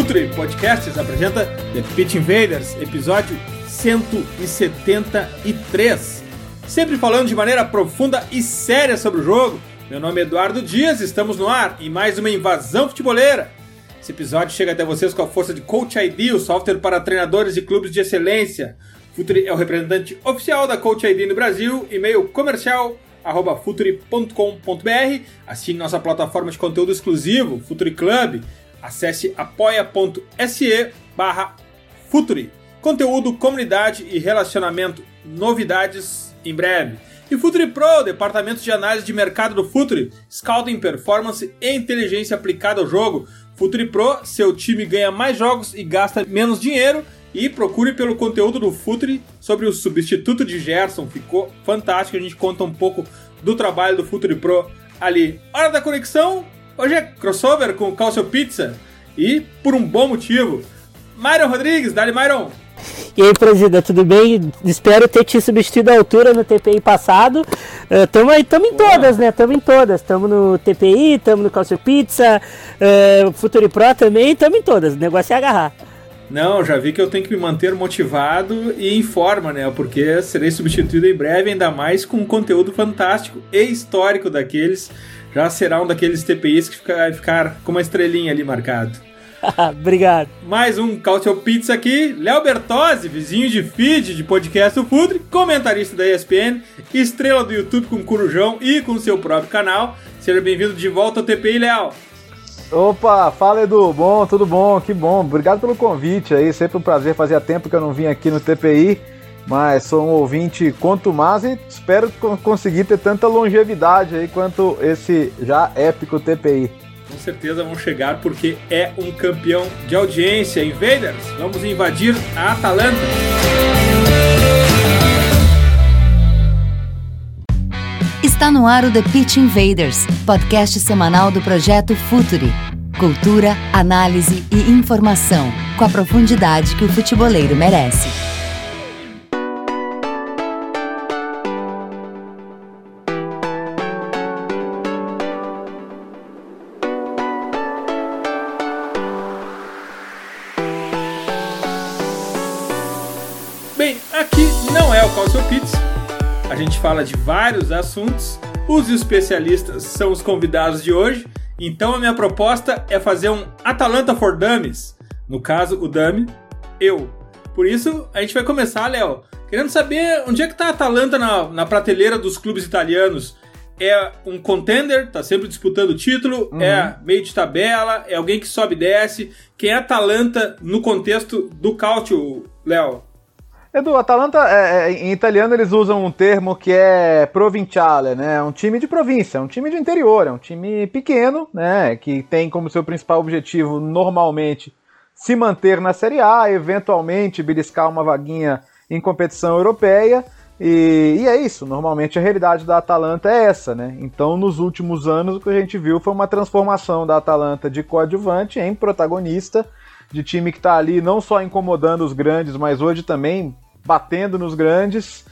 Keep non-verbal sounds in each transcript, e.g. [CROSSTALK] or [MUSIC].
Futuri Podcasts apresenta The Pitch Invaders, episódio 173. Sempre falando de maneira profunda e séria sobre o jogo. Meu nome é Eduardo Dias, estamos no ar em mais uma invasão futeboleira. Esse episódio chega até vocês com a força de Coach ID, o software para treinadores e clubes de excelência. Futuri é o representante oficial da Coach ID no Brasil, e-mail comercial arroba futuri.com.br. Assine nossa plataforma de conteúdo exclusivo, Futuri Club. Acesse apoia.se barra Futuri. Conteúdo, comunidade e relacionamento. Novidades em breve. E Futuri Pro, departamento de análise de mercado do Futuri, scouting, performance e inteligência aplicada ao jogo. Futuri Pro, seu time ganha mais jogos e gasta menos dinheiro. E procure pelo conteúdo do Futuri sobre o substituto de Gerson. Ficou fantástico. A gente conta um pouco do trabalho do Futuri Pro ali. Hora da conexão. Hoje é crossover com o Calcio Pizza. E por um bom motivo. Myron Rodrigues, dali Myron. E aí, presidente, tudo bem? Espero ter te substituído à altura no TPI passado. Estamos uh, tamo em todas, né? Estamos em todas. Estamos no TPI, estamos no Calcio Pizza, uh, Futuri Pro também, estamos em todas. O negócio é agarrar. Não, já vi que eu tenho que me manter motivado e em forma, né? Porque serei substituído em breve, ainda mais com um conteúdo fantástico e histórico daqueles. Já será um daqueles TPIs que vai ficar com uma estrelinha ali marcado. [LAUGHS] Obrigado. Mais um Cautio Pizza aqui. Léo Bertozzi, vizinho de feed de podcast do Fudre, comentarista da ESPN, estrela do YouTube com Corujão e com seu próprio canal. Seja bem-vindo de volta ao TPI, Léo. Opa, fala Edu, bom, tudo bom, que bom, obrigado pelo convite aí, sempre um prazer, fazia tempo que eu não vim aqui no TPI, mas sou um ouvinte quanto mais e espero conseguir ter tanta longevidade aí quanto esse já épico TPI. Com certeza vão chegar porque é um campeão de audiência. Invaders, vamos invadir a Atalanta. Está no ar o The Pitch Invaders, podcast semanal do projeto Futuri. Cultura, análise e informação, com a profundidade que o futeboleiro merece. Bem, aqui não é o Calcio Pizza. A gente fala de vários assuntos. Os especialistas são os convidados de hoje. Então a minha proposta é fazer um Atalanta for Dummies. No caso, o dummy, eu. Por isso, a gente vai começar, Léo, querendo saber onde é que tá a Atalanta na, na prateleira dos clubes italianos. É um contender, tá sempre disputando o título, uhum. é meio de tabela, é alguém que sobe e desce. Quem é Atalanta no contexto do Calcio, Léo? Edu, Atalanta, é, é, em italiano eles usam um termo que é provinciale, né? É um time de província, é um time de interior, é um time pequeno, né? Que tem como seu principal objetivo, normalmente, se manter na Série A, eventualmente beliscar uma vaguinha em competição europeia. E, e, é isso, normalmente a realidade da Atalanta é essa, né? Então, nos últimos anos, o que a gente viu foi uma transformação da Atalanta de coadjuvante em protagonista de time que está ali não só incomodando os grandes, mas hoje também batendo nos grandes.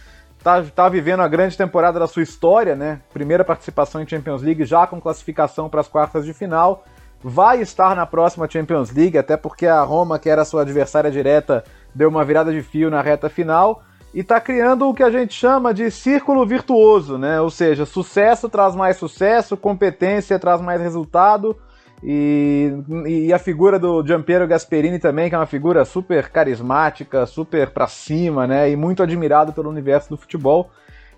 Tá, tá vivendo a grande temporada da sua história, né? Primeira participação em Champions League, já com classificação para as quartas de final. Vai estar na próxima Champions League, até porque a Roma, que era sua adversária direta, deu uma virada de fio na reta final. E está criando o que a gente chama de círculo virtuoso, né? Ou seja, sucesso traz mais sucesso, competência traz mais resultado e, e, a figura do Giampiero Gasperini também, que é uma figura super carismática, super pra cima, né? E muito admirado pelo universo do futebol.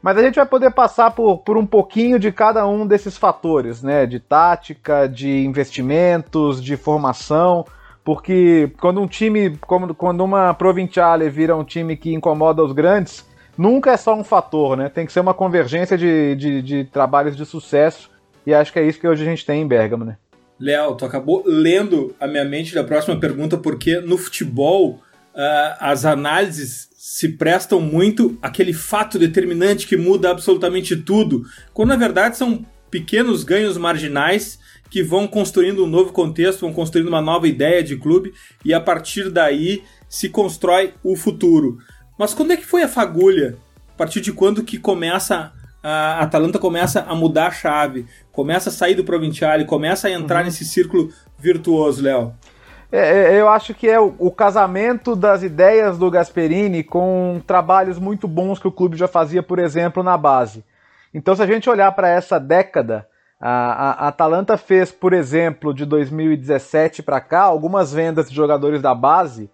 Mas a gente vai poder passar por, por um pouquinho de cada um desses fatores, né? De tática, de investimentos, de formação. Porque quando um time, como, quando uma Provinciale vira um time que incomoda os grandes, nunca é só um fator, né? Tem que ser uma convergência de, de, de trabalhos de sucesso. E acho que é isso que hoje a gente tem em Bergamo, né? Léo, tu acabou lendo a minha mente da próxima pergunta, porque no futebol uh, as análises se prestam muito àquele fato determinante que muda absolutamente tudo, quando na verdade são pequenos ganhos marginais que vão construindo um novo contexto, vão construindo uma nova ideia de clube e a partir daí se constrói o futuro. Mas quando é que foi a fagulha? A partir de quando que começa a Atalanta começa a mudar a chave, começa a sair do Provinciale, começa a entrar uhum. nesse círculo virtuoso, Léo? É, é, eu acho que é o, o, casamento das ideias do Gasperini com trabalhos muito bons que o clube já fazia, por exemplo, na base. Então, se a gente olhar para essa década, a, a, Atalanta fez, por exemplo, de 2017 para cá, algumas vendas de jogadores da base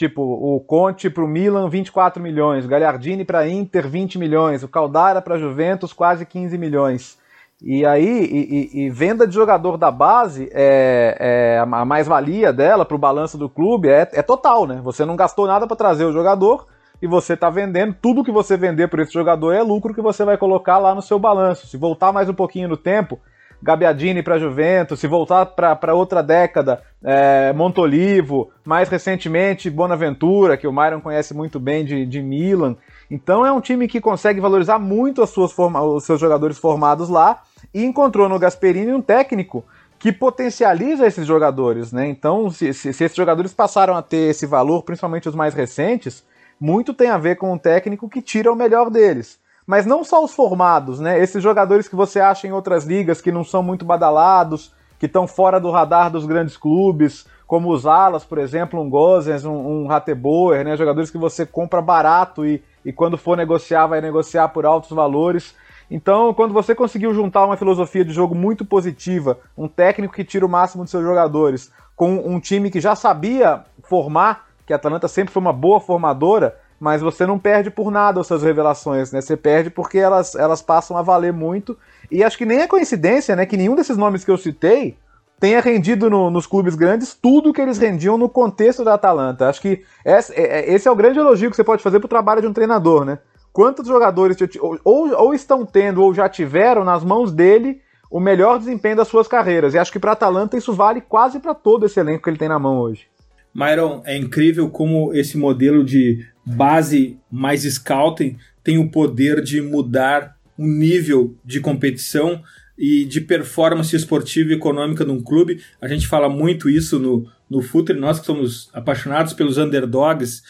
Tipo, o Conte para o Milan, 24 milhões. O Gagliardini para Inter, 20 milhões. O Caldara para Juventus, quase 15 milhões. E aí, e, e, venda de jogador da base, é, é a mais-valia dela para o balanço do clube é, é, total, né? Você não gastou nada para trazer o jogador e você está vendendo, tudo que você vender por esse jogador é lucro que você vai colocar lá no seu balanço. Se voltar mais um pouquinho no tempo, Gabiadini para Juventus, se voltar para outra década, é, Montolivo, mais recentemente Bonaventura, que o Myron conhece muito bem de, de Milan. Então é um time que consegue valorizar muito as suas os seus jogadores formados lá e encontrou no Gasperini um técnico que potencializa esses jogadores, né? Então, se, se, se esses jogadores passaram a ter esse valor, principalmente os mais recentes, muito tem a ver com um técnico que tira o melhor deles mas não só os formados, né? Esses jogadores que você acha em outras ligas que não são muito badalados, que estão fora do radar dos grandes clubes, como os alas, por exemplo, um Gozens, um, um Rateboer, né? Jogadores que você compra barato e, e quando for negociar, vai negociar por altos valores. Então, quando você conseguiu juntar uma filosofia de jogo muito positiva, um técnico que tira o máximo dos seus jogadores, com um time que já sabia formar, que a Atalanta sempre foi uma boa formadora, mas você não perde por nada as suas revelações, né? Você perde porque elas, elas passam a valer muito. E acho que nem é coincidência, né? Que nenhum desses nomes que eu citei tenha rendido no, nos clubes grandes tudo que eles rendiam no contexto da Atalanta. Acho que esse, é, é, esse é o grande elogio que você pode fazer para o trabalho de um treinador, né? Quantos jogadores ou, ou, estão tendo ou já tiveram nas mãos dele o melhor desempenho das suas carreiras? E acho que para Atalanta isso vale quase para todo esse elenco que ele tem na mão hoje. Myron, é incrível como esse modelo de base mais scouting tem o poder de mudar o nível de competição e de performance esportiva e econômica de um clube. A gente fala muito isso no, no Futre, nós que somos apaixonados pelos underdogs.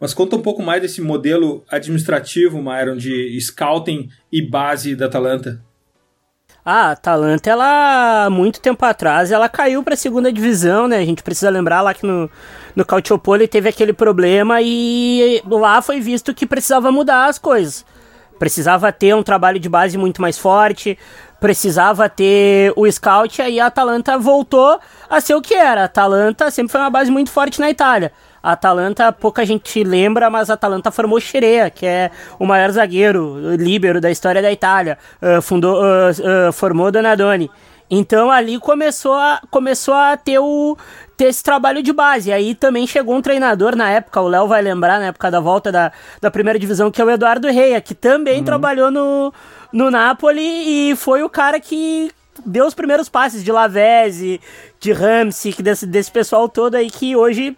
Mas conta um pouco mais desse modelo administrativo, Myron, de scouting e base da Atalanta. A Atalanta, ela, muito tempo atrás, ela caiu para a segunda divisão, né? A gente precisa lembrar lá que no, no Calciopoli teve aquele problema e lá foi visto que precisava mudar as coisas. Precisava ter um trabalho de base muito mais forte, precisava ter o scout, aí a Atalanta voltou a ser o que era. A Atalanta sempre foi uma base muito forte na Itália. A Atalanta, pouca gente lembra, mas a Atalanta formou Sherea, que é o maior zagueiro, líbero da história da Itália. Uh, fundou, uh, uh, formou Donadoni. Então ali começou a, começou a ter, o, ter esse trabalho de base. Aí também chegou um treinador na época, o Léo vai lembrar, na época da volta da, da primeira divisão, que é o Eduardo Reia, que também uhum. trabalhou no, no Napoli e foi o cara que deu os primeiros passes de Lavezzi, de Ramsey, desse, desse pessoal todo aí que hoje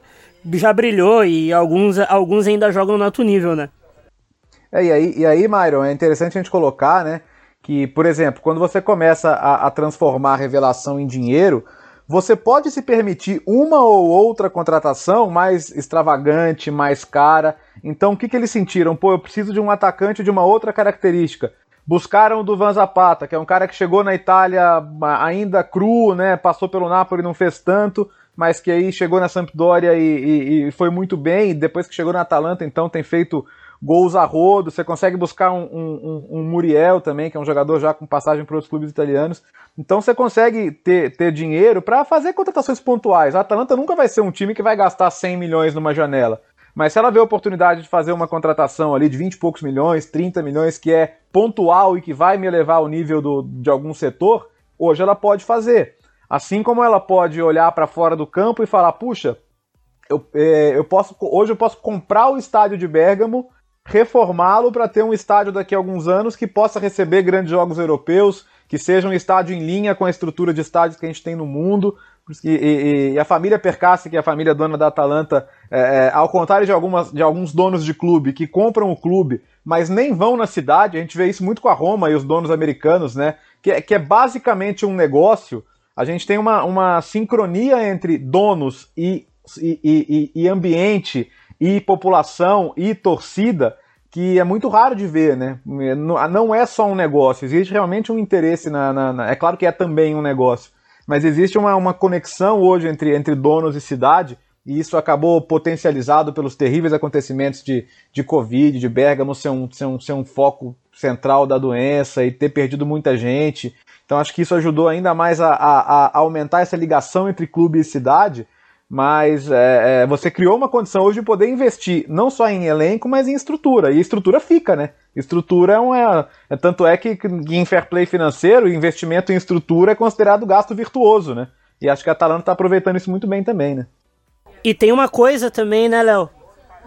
já brilhou e alguns, alguns ainda jogam no alto nível, né? É, e aí, e aí, Myron, é interessante a gente colocar, né, que, por exemplo, quando você começa a, a transformar a revelação em dinheiro, você pode se permitir uma ou outra contratação mais extravagante, mais cara. Então, o que, que eles sentiram? Pô, eu preciso de um atacante de uma outra característica. Buscaram o Duvan Zapata, que é um cara que chegou na Itália ainda cru, né? Passou pelo Napoli não fez tanto mas que aí chegou na Sampdoria e, e, e, foi muito bem, depois que chegou na Atalanta, então tem feito gols a rodo, você consegue buscar um, um, um Muriel também, que é um jogador já com passagem para outros clubes italianos, então você consegue ter, ter dinheiro para fazer contratações pontuais. A Atalanta nunca vai ser um time que vai gastar 100 milhões numa janela, mas se ela vê a oportunidade de fazer uma contratação ali de 20 e poucos milhões, 30 milhões, que é pontual e que vai me elevar ao nível do, de algum setor, hoje ela pode fazer. Assim como ela pode olhar para fora do campo e falar, puxa, eu, é, eu posso, hoje eu posso comprar o estádio de Bergamo, reformá-lo para ter um estádio daqui a alguns anos que possa receber grandes jogos europeus, que seja um estádio em linha com a estrutura de estádios que a gente tem no mundo. E, e, e a família Percassi, que é a família dona da Atalanta, é, é, ao contrário de, algumas, de alguns donos de clube que compram o clube, mas nem vão na cidade, a gente vê isso muito com a Roma e os donos americanos, né? Que, é, que é basicamente um negócio. A gente tem uma, uma sincronia entre donos e, e, e ambiente e população e torcida que é muito raro de ver, né? Não é só um negócio, existe realmente um interesse na, na, na, É claro que é também um negócio, mas existe uma, uma conexão hoje entre, entre donos e cidade, e isso acabou potencializado pelos terríveis acontecimentos de, de Covid, de Bergamo ser um, ser, um, ser um foco central da doença e ter perdido muita gente. Então acho que isso ajudou ainda mais a, a, a aumentar essa ligação entre clube e cidade mas é, é, você criou uma condição hoje de poder investir não só em elenco, mas em estrutura. E estrutura fica, né? Estrutura é um. É, é, tanto é que, que em fair play financeiro, investimento em estrutura é considerado gasto virtuoso, né? E acho que a Atalanta está aproveitando isso muito bem também, né? E tem uma coisa também, né, Léo?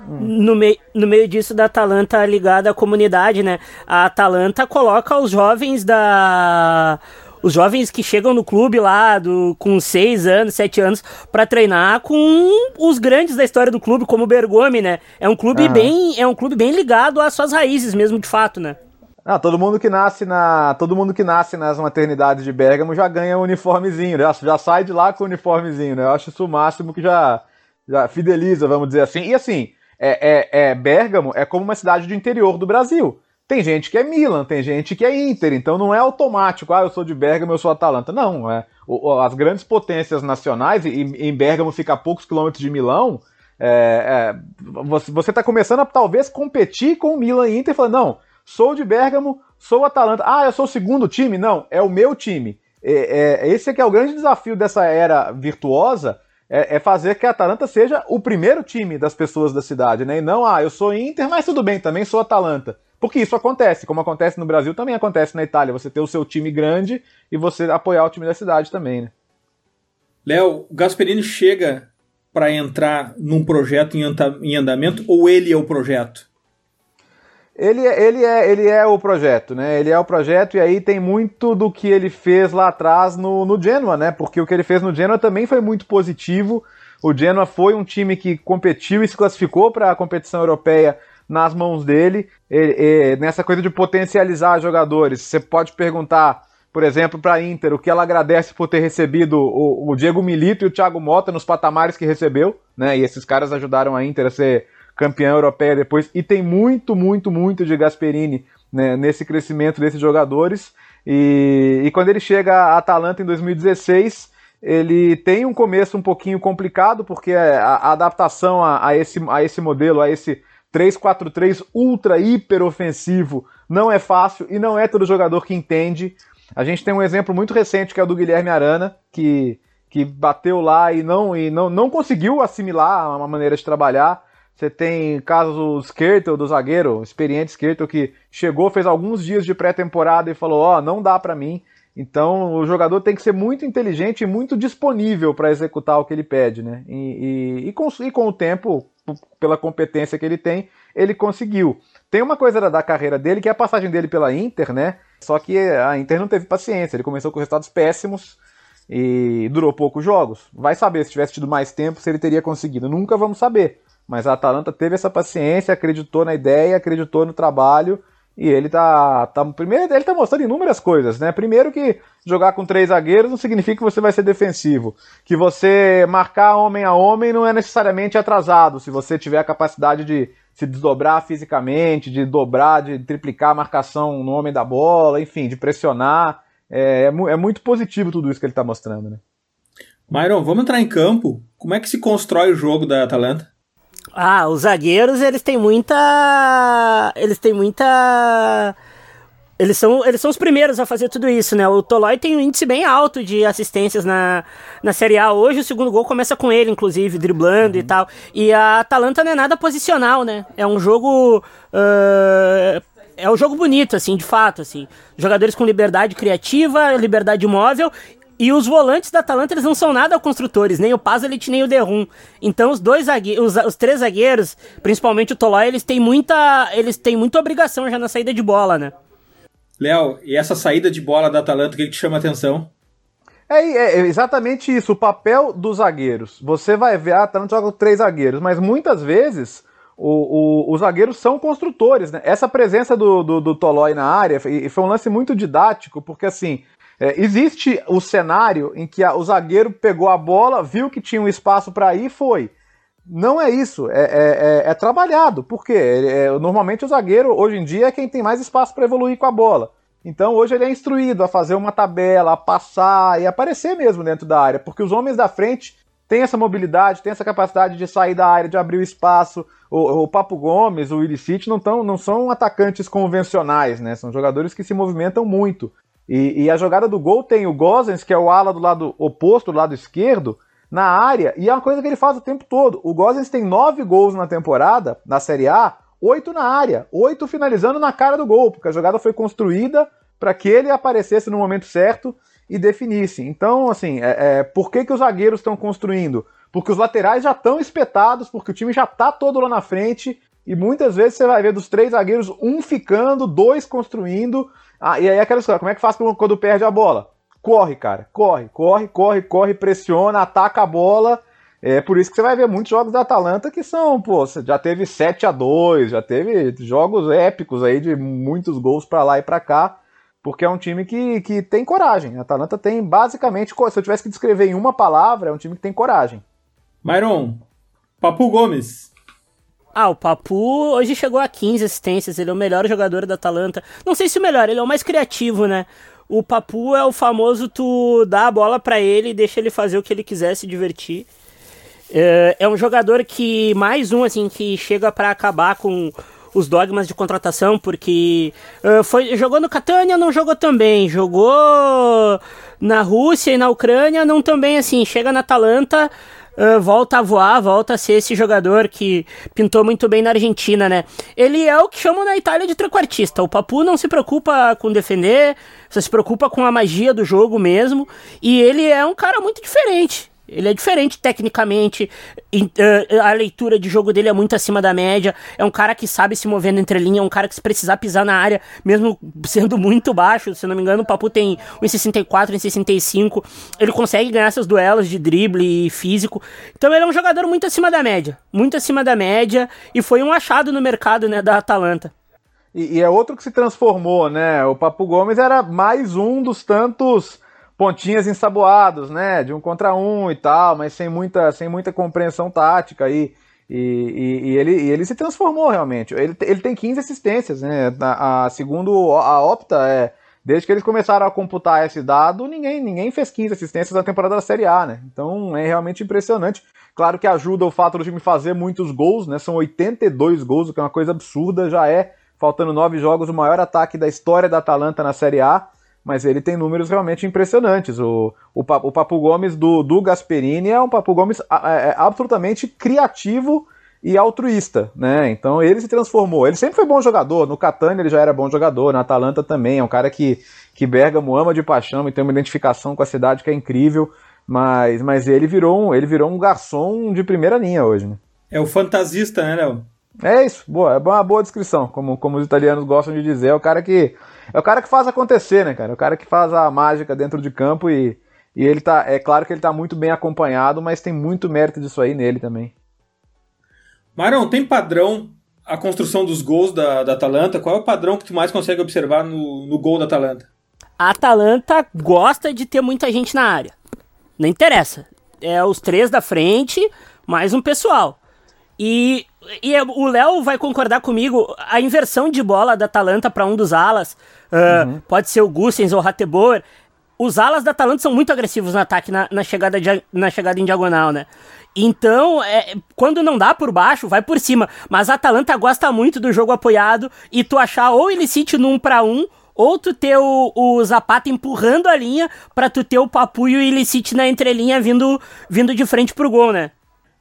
No, meio, no meio disso da Atalanta ligada à comunidade, né? A Atalanta coloca os jovens da os jovens que chegam no clube lá do, com 6 anos, 7 anos, para treinar com os grandes da história do clube, como o Bergomi, né? É um clube uhum. bem, é um clube bem ligado às suas raízes mesmo, de fato, né? Ah, todo mundo que nasce na, todo mundo que nasce nas maternidades de Bergamo já ganha um uniformezinho, já, já sai de lá com o uniformezinho, né? Eu acho isso o máximo que já, já fideliza, vamos dizer assim. E assim, é, é, é Bergamo é como uma cidade do interior do Brasil. Tem gente que é Milan, tem gente que é Inter, então não é automático, ah, eu sou de Bergamo, eu sou Atalanta. Não, é. As grandes potências nacionais, e em Bergamo fica a poucos quilômetros de Milão, é, é, você está começando a talvez competir com o Milan e Inter, falando, não, sou de Bergamo, sou Atalanta. Ah, eu sou o segundo time? Não, é o meu time. É, é, esse é que é o grande desafio dessa era virtuosa, é, é, fazer que a Atalanta seja o primeiro time das pessoas da cidade, né? E não, ah, eu sou Inter, mas tudo bem, também sou Atalanta. Porque isso acontece, como acontece no Brasil, também acontece na Itália. Você ter o seu time grande e você apoiar o time da cidade também, né? Léo, Gasperini chega para entrar num projeto em andamento ou ele é o projeto? Ele, é, ele, é, ele é o projeto, né? Ele é o projeto e aí tem muito do que ele fez lá atrás no, no Genoa, né? Porque o que ele fez no Genoa também foi muito positivo. O Genoa foi um time que competiu e se classificou para a competição europeia nas mãos dele. nessa coisa de potencializar jogadores, você pode perguntar, por exemplo, para a Inter, o que ela agradece por ter recebido o, o, Diego Milito e o Thiago Mota nos patamares que recebeu, né? E esses caras ajudaram a Inter a ser campeã europeia depois. E tem muito, muito, muito de Gasperini né, nesse crescimento desses jogadores. E, e quando ele chega a Atalanta em 2016 ele tem um começo um pouquinho complicado, porque a, a adaptação a, a, esse, a esse modelo, a esse 3-4-3 ultra hiper ofensivo não é fácil e não é todo jogador que entende. A gente tem um exemplo muito recente que é o do Guilherme Arana, que, que bateu lá e não e não, não conseguiu assimilar uma maneira de trabalhar. Você tem casos do Skirtle, do zagueiro, experiente Skirtle, que chegou, fez alguns dias de pré-temporada e falou: Ó, oh, não dá para mim. Então o jogador tem que ser muito inteligente e muito disponível para executar o que ele pede, né? E, e, e, com, e com o tempo, pela competência que ele tem, ele conseguiu. Tem uma coisa da, da, carreira dele que é a passagem dele pela Inter, né? Só que a Inter não teve paciência, ele começou com resultados péssimos e durou poucos jogos. Vai saber se tivesse tido mais tempo se ele teria conseguido. Nunca vamos saber. Mas a Atalanta teve essa paciência, acreditou na ideia, acreditou no trabalho e ele tá, tá. Primeiro, ele tá mostrando inúmeras coisas, né? Primeiro que jogar com três zagueiros não significa que você vai ser defensivo. Que você marcar homem a homem não é necessariamente atrasado, se você tiver a capacidade de se desdobrar fisicamente, de dobrar, de triplicar a marcação no homem da bola, enfim, de pressionar. É, é, é muito positivo tudo isso que ele está mostrando, né? Myron, vamos entrar em campo. Como é que se constrói o jogo da Atalanta? Ah, os zagueiros, eles têm muita. Eles têm muita. Eles são, eles são os primeiros a fazer tudo isso, né? O Tolói tem um índice bem alto de assistências na, na Série A. Hoje o segundo gol começa com ele, inclusive, driblando uhum. e tal. E a Atalanta não é nada posicional, né? É um jogo. Uh, é um jogo bonito, assim, de fato, assim. Jogadores com liberdade criativa, liberdade móvel E os volantes da Atalanta, eles não são nada construtores, nem o Pazelit, nem o Derrum. Então os dois zagueiros, os, os, três zagueiros, principalmente o Tolói, eles têm muita, eles têm muita obrigação já na saída de bola, né? Léo, e essa saída de bola da Atalanta, o que, que te chama a atenção? É, é, é, exatamente isso, o papel dos zagueiros. Você vai ver, a Atalanta joga com três zagueiros, mas muitas vezes o, o, os zagueiros são construtores, né? Essa presença do, do, do Tolói na área foi, foi um lance muito didático, porque assim, é, existe o cenário em que a, o zagueiro pegou a bola, viu que tinha um espaço para ir e foi. Não é isso, é, é, é, é trabalhado, porque é, normalmente o zagueiro hoje em dia é quem tem mais espaço para evoluir com a bola. Então hoje ele é instruído a fazer uma tabela, a passar e aparecer mesmo dentro da área, porque os homens da frente têm essa mobilidade, têm essa capacidade de sair da área, de abrir o espaço. O, o Papo Gomes, o Illicit não, tão, não são atacantes convencionais, né? São jogadores que se movimentam muito. E, e, a jogada do gol tem o Gozens, que é o ala do lado oposto, do lado esquerdo, na área, e é uma coisa que ele faz o tempo todo. O Gozens tem nove gols na temporada, na Série A, oito na área, oito finalizando na cara do gol, porque a jogada foi construída para que ele aparecesse no momento certo e definisse. Então, assim, é, é, por que, que os zagueiros estão construindo? Porque os laterais já estão espetados, porque o time já está todo lá na frente, e muitas vezes você vai ver dos três zagueiros, um ficando, dois construindo, ah, e aí aquela história, como é que faz quando perde a bola? Corre, cara, corre, corre, corre, corre, pressiona, ataca a bola. É por isso que você vai ver muitos jogos da Atalanta que são, pô, já teve 7 a 2 já teve jogos épicos aí de muitos gols para lá e para cá, porque é um time que, que tem coragem. A Atalanta tem basicamente, se eu tivesse que descrever em uma palavra, é um time que tem coragem. Myron, Papu Gomes, ah, o Papu hoje chegou a 15 assistências, ele é o melhor jogador da Atalanta. Não sei se o melhor, ele é o mais criativo, né? O Papu é o famoso tu dá a bola para ele e deixa ele fazer o que ele quiser, se divertir. É, é um jogador que, mais um, assim, que chega para acabar com os dogmas de contratação, porque foi, jogou no Catania, não jogou também, jogou na Rússia e na Ucrânia, não também, assim, chega na Atalanta, uh, volta a voar, volta a ser esse jogador que pintou muito bem na Argentina, né? Ele é o que chamam na Itália de trequartista. O Papu não se preocupa com defender, só se preocupa com a magia do jogo mesmo. E ele é um cara muito diferente. Ele é diferente tecnicamente, eh, a leitura de jogo dele é muito acima da média. É um cara que sabe se mover entre linha, é um cara que se precisar pisar na área, mesmo sendo muito baixo, se não me engano, o Papu tem 1,64, 1,65. Ele consegue ganhar seus duelos de drible e físico. Então ele é um jogador muito acima da média, muito acima da média e foi um achado no mercado, né, da Atalanta. E, e é outro que se transformou, né? O Papu Gomes era mais um dos tantos pontinhas ensaboados, né? De um contra um e tal, mas sem muita, sem muita compreensão tática aí. E, e, e, ele, e ele se transformou realmente. Ele, ele tem 15 assistências, né? A, a, segundo a Opta, é, desde que eles começaram a computar esse dado, ninguém, ninguém fez 15 assistências na temporada da Série A, né? Então é realmente impressionante. Claro que ajuda o fato do time fazer muitos gols, né? São 82 gols, o que é uma coisa absurda, já é, faltando nove jogos, o maior ataque da história da Atalanta na Série A mas ele tem números realmente impressionantes. O, o, o Papo Gomes do, do Gasperini é um Papo Gomes é, é absolutamente criativo e altruísta, né? Então ele se transformou. Ele sempre foi bom jogador. No Catania ele já era bom jogador, na Atalanta também. É um cara que, que Bergamo ama de paixão e tem uma identificação com a cidade que é incrível. Mas, mas ele virou um, ele virou um garçom de primeira linha hoje, né? É o fantasista, né, Léo? É isso, boa, é uma boa descrição, como, como os italianos gostam de dizer. É o cara que é o cara que faz acontecer, né, cara? É o cara que faz a mágica dentro de campo e, e ele tá. É claro que ele tá muito bem acompanhado, mas tem muito mérito disso aí nele também. Marão, tem padrão a construção dos gols da, da Atalanta? Qual é o padrão que tu mais consegue observar no, no gol da Atalanta? A Atalanta gosta de ter muita gente na área. Não interessa. É os três da frente, mais um pessoal. E, e o Léo vai concordar comigo, a inversão de bola da Atalanta para um dos alas, uh, uhum. pode ser o Gussens ou o Ratebor, os alas da Atalanta são muito agressivos no ataque, na, na, chegada, de, na chegada em diagonal, né? Então, é, quando não dá por baixo, vai por cima. Mas a Atalanta gosta muito do jogo apoiado e tu achar ou ele cite no 1 para 1 ou tu ter o, o Zapata empurrando a linha para tu ter o Papu e o Illicite na entrelinha vindo, vindo de frente pro gol, né?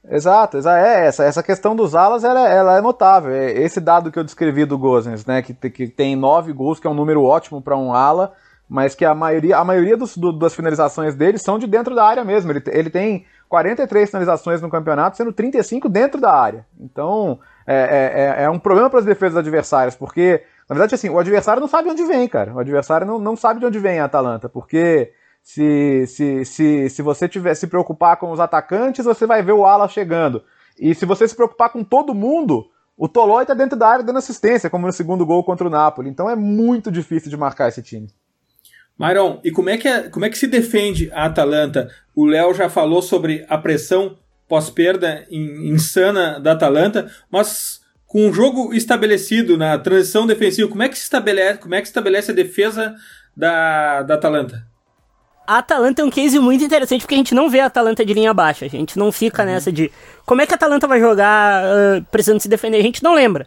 Exato, é essa, essa questão dos alas ela, ela é notável. É esse dado que eu descrevi do Gozens, né, que, que tem nove gols, que é um número ótimo para um ala, mas que a maioria, a maioria dos, do, das finalizações dele são de dentro da área mesmo. Ele, ele tem 43 finalizações no campeonato, sendo 35 dentro da área. Então, é, é, é um problema para as defesas adversárias, porque, na verdade, assim, o adversário não sabe onde vem, cara. O adversário não, não sabe de onde vem a Atalanta, porque se, se, se, se você tiver se preocupar com os atacantes, você vai ver o ala chegando. E se você se preocupar com todo mundo, o Tolói tá dentro da área dando assistência, como no segundo gol contra o Napoli. Então é muito difícil de marcar esse time. Myron, e como é que, é, como é que se defende a Atalanta? O Léo já falou sobre a pressão pós-perda insana da Atalanta, mas com o jogo estabelecido na transição defensiva, como é que se estabelece, como é que estabelece a defesa da, da Atalanta? A Atalanta é um case muito interessante porque a gente não vê a Atalanta de linha baixa. A gente não fica uhum. nessa de como é que a Atalanta vai jogar uh, precisando se defender. A gente não lembra.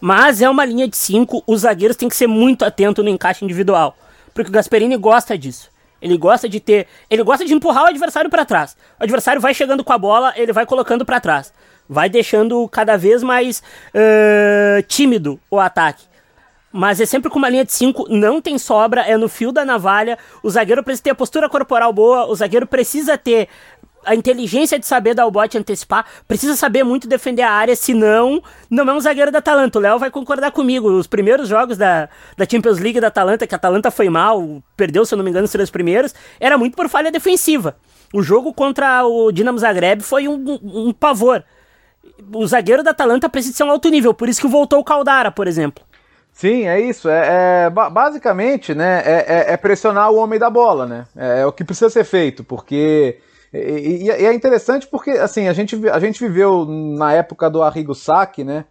Mas é uma linha de 5, os zagueiros têm que ser muito atentos no encaixe individual. Porque o Gasperini gosta disso. Ele gosta de ter. Ele gosta de empurrar o adversário para trás. O adversário vai chegando com a bola, ele vai colocando para trás. Vai deixando cada vez mais uh, tímido o ataque. Mas é sempre com uma linha de 5, não tem sobra, é no fio da navalha. O zagueiro precisa ter a postura corporal boa, o zagueiro precisa ter a inteligência de saber dar o bote antecipar, precisa saber muito defender a área, senão não é um zagueiro da Atalanta. O Léo vai concordar comigo. Os primeiros jogos da, da Champions League da Atalanta, que a Atalanta foi mal, perdeu, se eu não me engano, os três primeiros, era muito por falha defensiva. O jogo contra o Dinamo Zagreb foi um, um, um pavor. O zagueiro da Atalanta precisa ser um alto nível, por isso que voltou o Caldara, por exemplo. Sim, é isso. É, é basicamente, né, é, é, é, pressionar o homem da bola, né? É, é, o que precisa ser feito, porque e, e, é interessante porque assim a gente, a gente viveu na época do Arrigo Sacchi, né?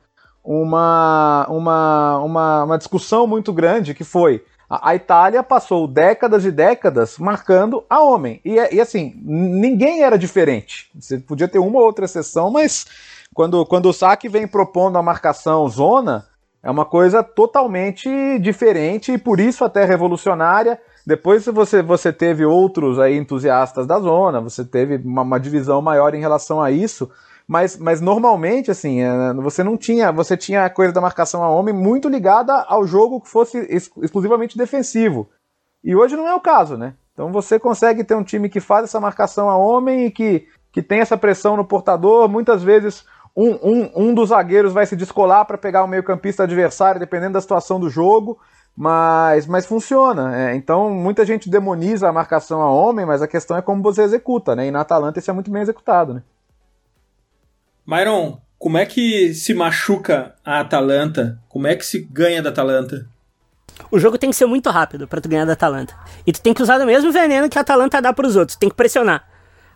Uma, uma, uma, uma discussão muito grande que foi a, Itália passou décadas e décadas marcando a homem. E, e assim, ninguém era diferente. Você podia ter uma ou outra exceção, mas quando, quando o Sacchi vem propondo a marcação zona, é uma coisa totalmente diferente e por isso até revolucionária. Depois você, você teve outros aí entusiastas da zona, você teve uma, uma divisão maior em relação a isso, mas, mas normalmente assim, é, você não tinha, você tinha a coisa da marcação a homem muito ligada ao jogo que fosse ex exclusivamente defensivo. E hoje não é o caso, né? Então você consegue ter um time que faz essa marcação a homem e que, que tem essa pressão no portador, muitas vezes um, um, um dos zagueiros vai se descolar para pegar o meio-campista adversário, dependendo da situação do jogo, mas, mas funciona. É, então, muita gente demoniza a marcação a homem, mas a questão é como você executa, né? E na Atalanta isso é muito bem executado, né? Myron, como é que se machuca a Atalanta? Como é que se ganha da Atalanta? O jogo tem que ser muito rápido para tu ganhar da Atalanta. E tu tem que usar o mesmo veneno que a Atalanta dá para os outros. Tem que pressionar.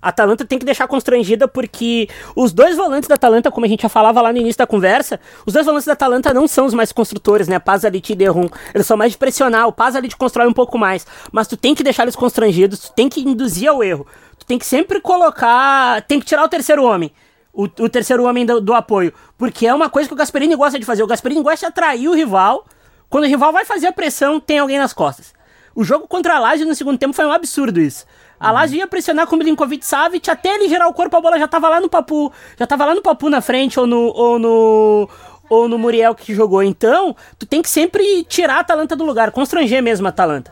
A Atalanta tem que deixar constrangida porque os dois volantes da Atalanta, como a gente já falava lá no início da conversa, os dois volantes da Atalanta não são os mais construtores, né? Pazalit e Derrum. Eles são mais de pressionar, o Pazalit constrói um pouco mais, mas tu tem que deixar eles constrangidos, tu tem que induzir ao erro. Tu tem que sempre colocar, tem que tirar o terceiro homem. O, o terceiro homem do, do, apoio. Porque é uma coisa que o Gasperini gosta de fazer. O Gasperini gosta de atrair o rival. Quando o rival vai fazer a pressão, tem alguém nas costas. O jogo contra a Lazio no segundo tempo foi um absurdo isso. A Lazio ia pressionar com o Milinkovic Savic até ele gerar o corpo, a bola já tava lá no Papu, já tava lá no Papu na frente ou no ou no ou no Muriel que jogou. Então, tu tem que sempre tirar a Atalanta do lugar, constranger mesmo a Atalanta.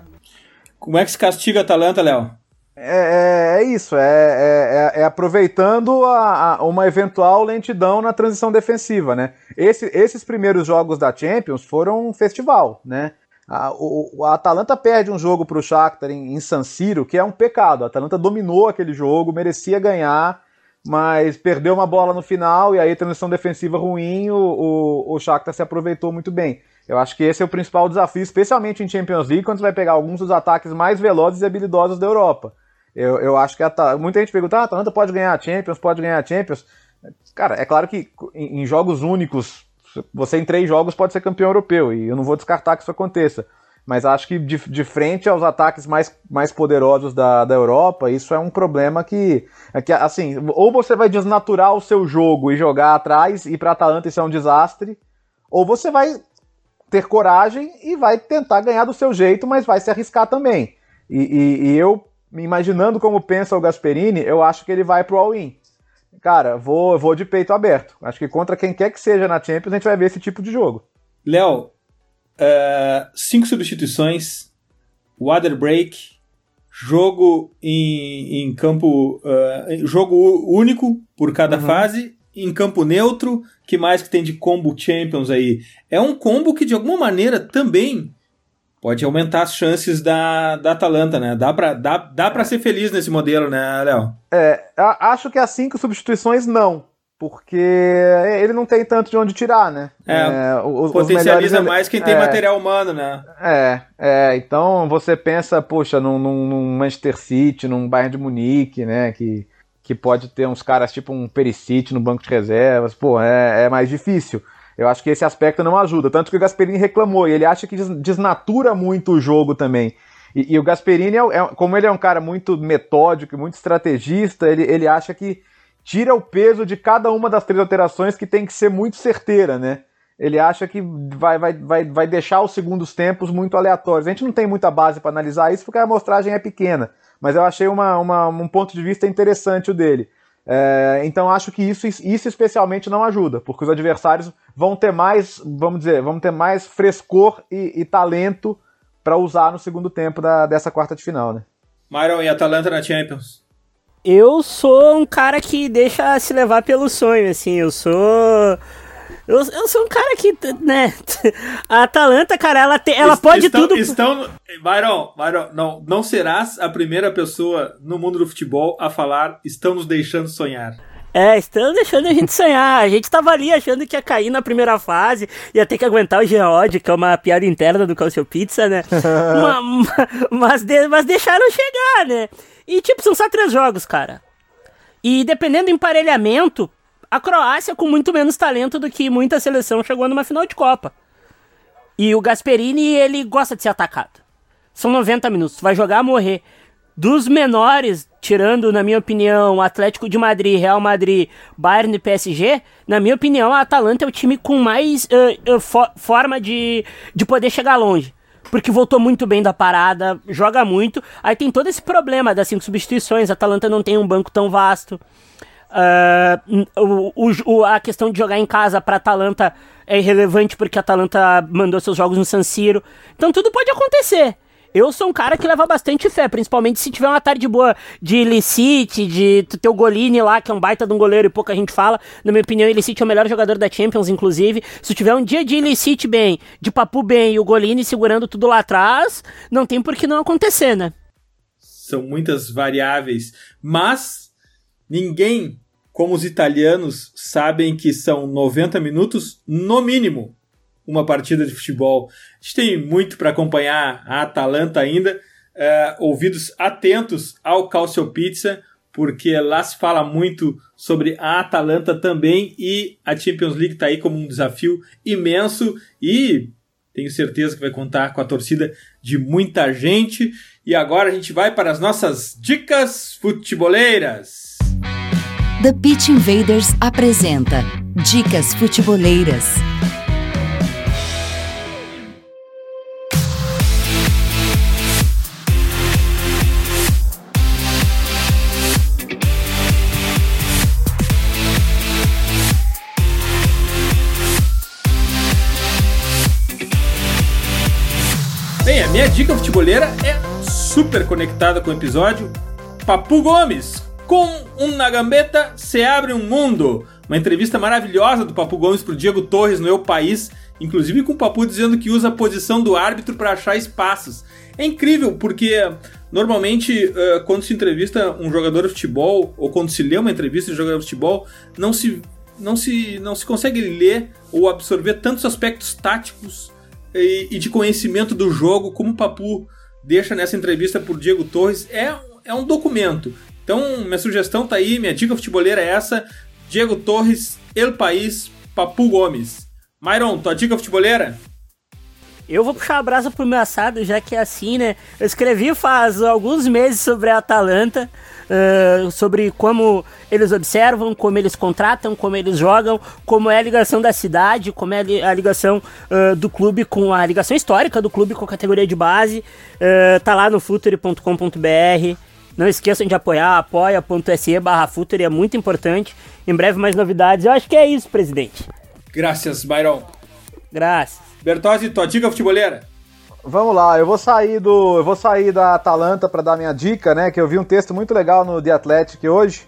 Como é que se castiga a Atalanta, Léo? É, é, é, isso, é, é, é aproveitando a, a, uma eventual lentidão na transição defensiva, né? Esse, esses primeiros jogos da Champions foram um festival, né? A, o, a Atalanta perde um jogo para o Shakhtar em, em San Siro, que é um pecado. A Atalanta dominou aquele jogo, merecia ganhar, mas perdeu uma bola no final e aí transição defensiva ruim, o, o, o Shakhtar se aproveitou muito bem. Eu acho que esse é o principal desafio, especialmente em Champions League, quando você vai pegar alguns dos ataques mais velozes e habilidosos da Europa. Eu, eu acho que a, muita gente pergunta, ah, a Atalanta pode ganhar a Champions, pode ganhar a Champions. Cara, é claro que em, em jogos únicos você em três jogos pode ser campeão europeu, e eu não vou descartar que isso aconteça. Mas acho que de, de frente aos ataques mais, mais poderosos da, da Europa, isso é um problema que, é que, assim, ou você vai desnaturar o seu jogo e jogar atrás, e para Atalanta isso é um desastre, ou você vai ter coragem e vai tentar ganhar do seu jeito, mas vai se arriscar também. E, e, e eu, imaginando como pensa o Gasperini, eu acho que ele vai pro all-in cara, vou, vou de peito aberto. Acho que contra quem quer que seja na Champions a gente vai ver esse tipo de jogo. Léo, uh, cinco substituições water break, jogo em, em campo. Uh, jogo único por cada uhum. fase, em campo neutro. que mais que tem de combo Champions aí? É um combo que de alguma maneira também pode aumentar as chances da, da Atalanta, né? Dá pra, dá, dá pra ser feliz nesse modelo, né, Léo? É, acho que as cinco substituições não. Porque ele não tem tanto de onde tirar, né? É, é os, potencializa os mais quem tem é, material humano, né? É, é, então você pensa, poxa, num, num Manchester City, num Bayern de Munique, né? Que, que pode ter uns caras tipo um Perisic no banco de reservas, pô, é, é mais difícil. Eu acho que esse aspecto não ajuda. Tanto que o Gasperini reclamou, e ele acha que desnatura muito o jogo também. E, e o Gasperini, é, é, como ele é um cara muito metódico, muito estrategista, ele, ele acha que tira o peso de cada uma das três alterações que tem que ser muito certeira, né? Ele acha que vai, vai, vai, vai deixar os segundos tempos muito aleatórios. A gente não tem muita base para analisar isso porque a amostragem é pequena, mas eu achei uma, uma, um ponto de vista interessante o dele. É, então acho que isso, isso especialmente não ajuda, porque os adversários vão ter mais, vamos dizer, vão ter mais frescor e, e talento para usar no segundo tempo da, dessa quarta de final, né? Myron e Atalanta na Champions. Eu sou um cara que deixa se levar pelo sonho, assim, eu sou eu, eu sou um cara que, né? [LAUGHS] A Atalanta, cara, ela, tem, ela pode estão, tudo. Estão. Byron, Byron, não, não serás a primeira pessoa no mundo do futebol a falar estão nos deixando sonhar. É, estão deixando a gente [LAUGHS] sonhar. A gente tava ali achando que ia cair na primeira fase, ia ter que aguentar o Geode, que é uma piada interna do Calcio Pizza, né? [LAUGHS] mas, mas, de, mas deixaram chegar, né? E, tipo, são só três jogos, cara. E dependendo do emparelhamento, a Croácia com muito menos talento do que muita seleção chegou numa final de Copa. E o Gasperini, ele gosta de ser atacado. São 90 minutos, vai jogar a morrer. Dos menores, tirando, na minha opinião, Atlético de Madrid, Real Madrid, Bayern e PSG, na minha opinião, a Atalanta é o time com mais uh, uh, fo forma de, de poder chegar longe. Porque voltou muito bem da parada, joga muito. Aí tem todo esse problema das cinco substituições. A Atalanta não tem um banco tão vasto. Uh, o, o, a questão de jogar em casa para Atalanta é irrelevante porque a Atalanta mandou seus jogos no San Siro. Então tudo pode acontecer. Eu sou um cara que leva bastante fé, principalmente se tiver uma tarde boa de Illicite, de ter o Golini lá, que é um baita de um goleiro e pouca gente fala. Na minha opinião, Illicite é o melhor jogador da Champions, inclusive. Se tiver um dia de Illicite bem, de Papu bem e o Golini segurando tudo lá atrás, não tem por que não acontecer, né? São muitas variáveis, mas ninguém como os italianos sabem que são 90 minutos no mínimo uma partida de futebol. A gente tem muito para acompanhar a Atalanta ainda. É, ouvidos atentos ao Calcio Pizza, porque lá se fala muito sobre a Atalanta também e a Champions League está aí como um desafio imenso e tenho certeza que vai contar com a torcida de muita gente. E agora a gente vai para as nossas dicas futeboleiras. The Pitch Invaders apresenta Dicas Futeboleiras. Bem, a minha dica futeboleira é super conectada com o episódio. Papu Gomes, com um na gambeta se abre um mundo. Uma entrevista maravilhosa do Papu Gomes pro Diego Torres no Eu País, inclusive com o Papu dizendo que usa a posição do árbitro para achar espaços. É incrível porque normalmente quando se entrevista um jogador de futebol ou quando se lê uma entrevista de jogador de futebol, não se não se não se consegue ler ou absorver tantos aspectos táticos e, e de conhecimento do jogo como o Papu deixa nessa entrevista por Diego Torres. É é um documento. Então, minha sugestão tá aí, minha dica futeboleira é essa: Diego Torres, El País, Papu Gomes. Myron, tua dica futeboleira? Eu vou puxar a brasa pro meu assado, já que é assim, né? Eu escrevi faz alguns meses sobre a Atalanta, uh, sobre como eles observam, como eles contratam, como eles jogam, como é a ligação da cidade, como é a ligação uh, do clube com a ligação histórica do clube com a categoria de base. Uh, tá lá no futuri.com.br. Não esqueçam de apoiar, apoia.se barra Futuri, é muito importante. Em breve mais novidades. Eu acho que é isso, presidente. Graças, Byron. Graças. Bertozzi, tua dica futeboleira? Vamos lá, eu vou sair do, eu vou sair da Atalanta para dar minha dica, né? Que eu vi um texto muito legal no The Athletic hoje,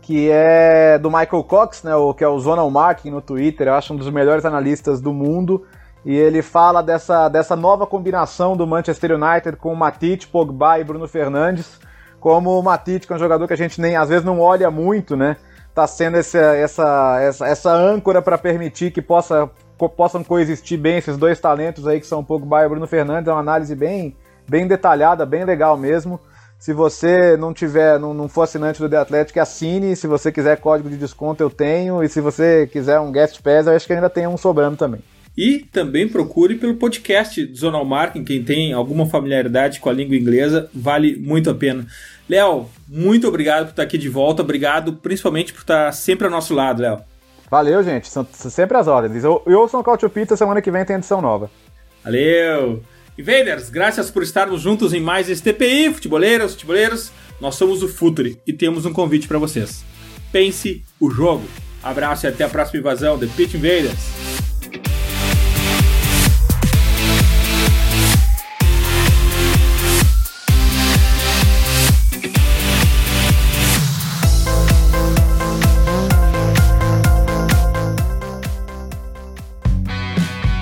que é do Michael Cox, né? O que é o Zonal Marking no Twitter. Eu acho um dos melhores analistas do mundo e ele fala dessa, dessa nova combinação do Manchester United com Matite, Pogba e Bruno Fernandes. Como o Matite, que é um jogador que a gente nem às vezes não olha muito, né? Tá sendo essa, essa, essa, essa âncora para permitir que possa possam coexistir bem esses dois talentos aí que são um pouco e Bruno Fernandes. É uma análise bem, bem detalhada, bem legal mesmo. Se você não tiver, não, não for assinante do The Athletic, assine. Se você quiser código de desconto, eu tenho. E se você quiser um guest pass, eu acho que ainda tem um sobrando também. E também procure pelo podcast do Zonal Marketing, quem tem alguma familiaridade com a língua inglesa, vale muito a pena. Léo, muito obrigado por estar aqui de volta, obrigado principalmente por estar sempre ao nosso lado, Léo. Valeu, gente. São sempre as ordens. Eu, eu sou o Cautio Pizza, semana que vem tem edição nova. Valeu! Invaders, graças por estarmos juntos em mais esse TPI, futeboleiros, futeboleiros. Nós somos o Futuri e temos um convite para vocês. Pense o jogo. Abraço e até a próxima invasão, The Pitch Invaders.